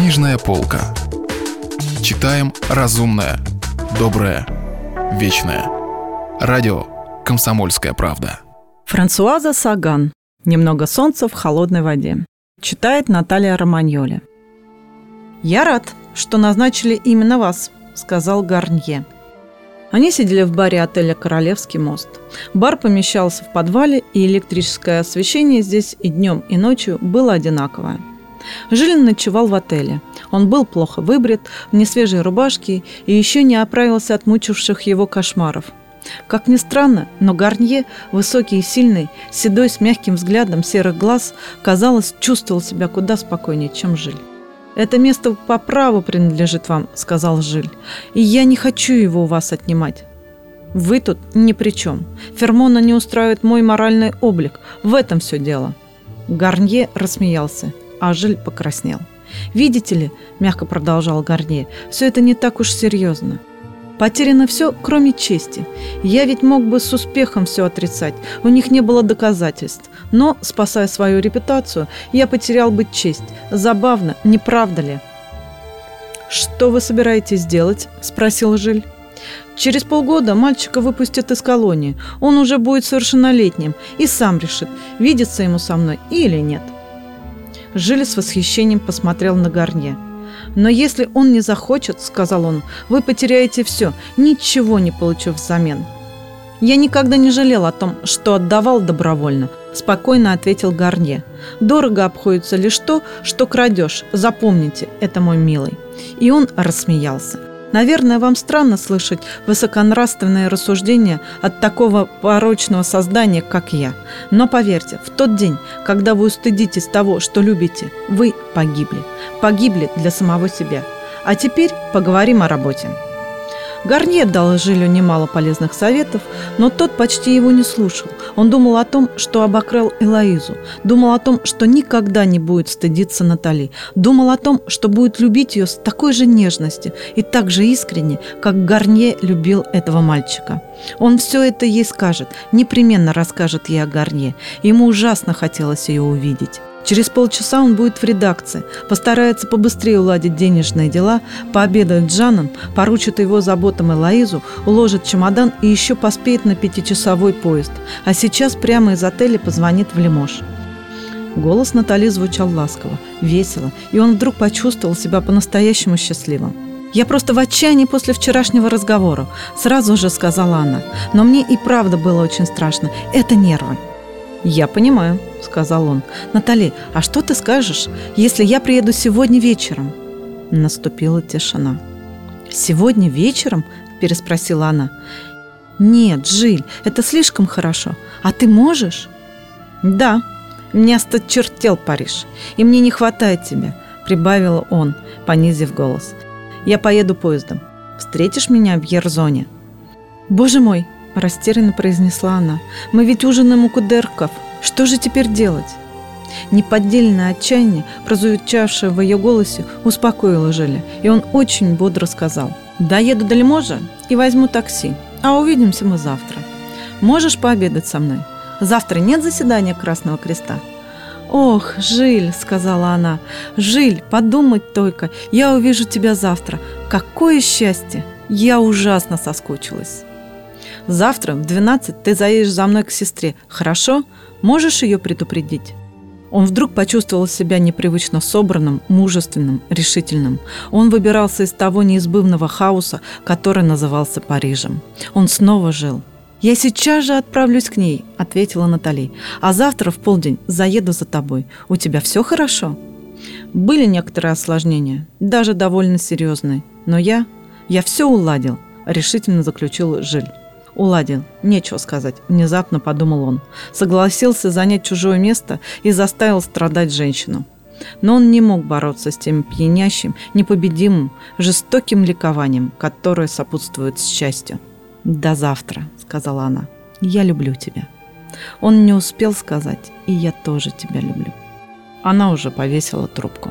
Книжная полка. Читаем разумное, доброе, вечное. Радио «Комсомольская правда». Франсуаза Саган. «Немного солнца в холодной воде». Читает Наталья Романьоли. «Я рад, что назначили именно вас», — сказал Гарнье. Они сидели в баре отеля «Королевский мост». Бар помещался в подвале, и электрическое освещение здесь и днем, и ночью было одинаковое. Жилин ночевал в отеле. Он был плохо выбрит, в несвежей рубашке и еще не оправился от мучивших его кошмаров. Как ни странно, но Гарнье, высокий и сильный, седой с мягким взглядом серых глаз, казалось, чувствовал себя куда спокойнее, чем Жиль. «Это место по праву принадлежит вам», — сказал Жиль. «И я не хочу его у вас отнимать». «Вы тут ни при чем. Фермона не устраивает мой моральный облик. В этом все дело». Гарнье рассмеялся, а Жиль покраснел. «Видите ли», — мягко продолжал Гарнье, — «все это не так уж серьезно. Потеряно все, кроме чести. Я ведь мог бы с успехом все отрицать. У них не было доказательств. Но, спасая свою репутацию, я потерял бы честь. Забавно, не правда ли? «Что вы собираетесь делать?» – спросил Жиль. Через полгода мальчика выпустят из колонии. Он уже будет совершеннолетним и сам решит, видится ему со мной или нет. Жиль с восхищением посмотрел на Гарнье. Но если он не захочет, сказал он, вы потеряете все, ничего не получив взамен. Я никогда не жалел о том, что отдавал добровольно, спокойно ответил Гарнье. Дорого обходится лишь то, что крадешь. Запомните, это мой милый. И он рассмеялся. Наверное, вам странно слышать высоконравственные рассуждения от такого порочного создания, как я. Но поверьте, в тот день, когда вы устыдитесь того, что любите, вы погибли. Погибли для самого себя. А теперь поговорим о работе. Гарнье дал Жилю немало полезных советов, но тот почти его не слушал. Он думал о том, что обокрал Элоизу, думал о том, что никогда не будет стыдиться Натали, думал о том, что будет любить ее с такой же нежностью и так же искренне, как Гарнье любил этого мальчика. Он все это ей скажет, непременно расскажет ей о Гарнье. Ему ужасно хотелось ее увидеть. Через полчаса он будет в редакции, постарается побыстрее уладить денежные дела, пообедает с Жаном, поручит его заботам Элоизу, уложит чемодан и еще поспеет на пятичасовой поезд. А сейчас прямо из отеля позвонит в Лимож. Голос Натали звучал ласково, весело, и он вдруг почувствовал себя по-настоящему счастливым. «Я просто в отчаянии после вчерашнего разговора», – сразу же сказала она. «Но мне и правда было очень страшно. Это нервы». «Я понимаю», — сказал он. «Натали, а что ты скажешь, если я приеду сегодня вечером?» Наступила тишина. «Сегодня вечером?» – переспросила она. «Нет, Жиль, это слишком хорошо. А ты можешь?» «Да, мне осточертел Париж, и мне не хватает тебя», – прибавил он, понизив голос. «Я поеду поездом. Встретишь меня в Ерзоне?» «Боже мой!» – растерянно произнесла она. «Мы ведь ужинаем у Кудерков. Что же теперь делать?» Неподдельное отчаяние, прозвучавшее в ее голосе, успокоило Желя, и он очень бодро сказал. «Доеду до Лиможа и возьму такси, а увидимся мы завтра. Можешь пообедать со мной? Завтра нет заседания Красного Креста?» «Ох, Жиль», — сказала она, — «Жиль, подумать только, я увижу тебя завтра. Какое счастье! Я ужасно соскучилась». Завтра в 12 ты заедешь за мной к сестре, хорошо? Можешь ее предупредить?» Он вдруг почувствовал себя непривычно собранным, мужественным, решительным. Он выбирался из того неизбывного хаоса, который назывался Парижем. Он снова жил. «Я сейчас же отправлюсь к ней», — ответила Натали. «А завтра в полдень заеду за тобой. У тебя все хорошо?» Были некоторые осложнения, даже довольно серьезные. Но я... я все уладил, решительно заключил Жиль. Уладил. Нечего сказать. Внезапно подумал он. Согласился занять чужое место и заставил страдать женщину. Но он не мог бороться с тем пьянящим, непобедимым, жестоким ликованием, которое сопутствует счастью. «До завтра», — сказала она. «Я люблю тебя». Он не успел сказать «И я тоже тебя люблю». Она уже повесила трубку.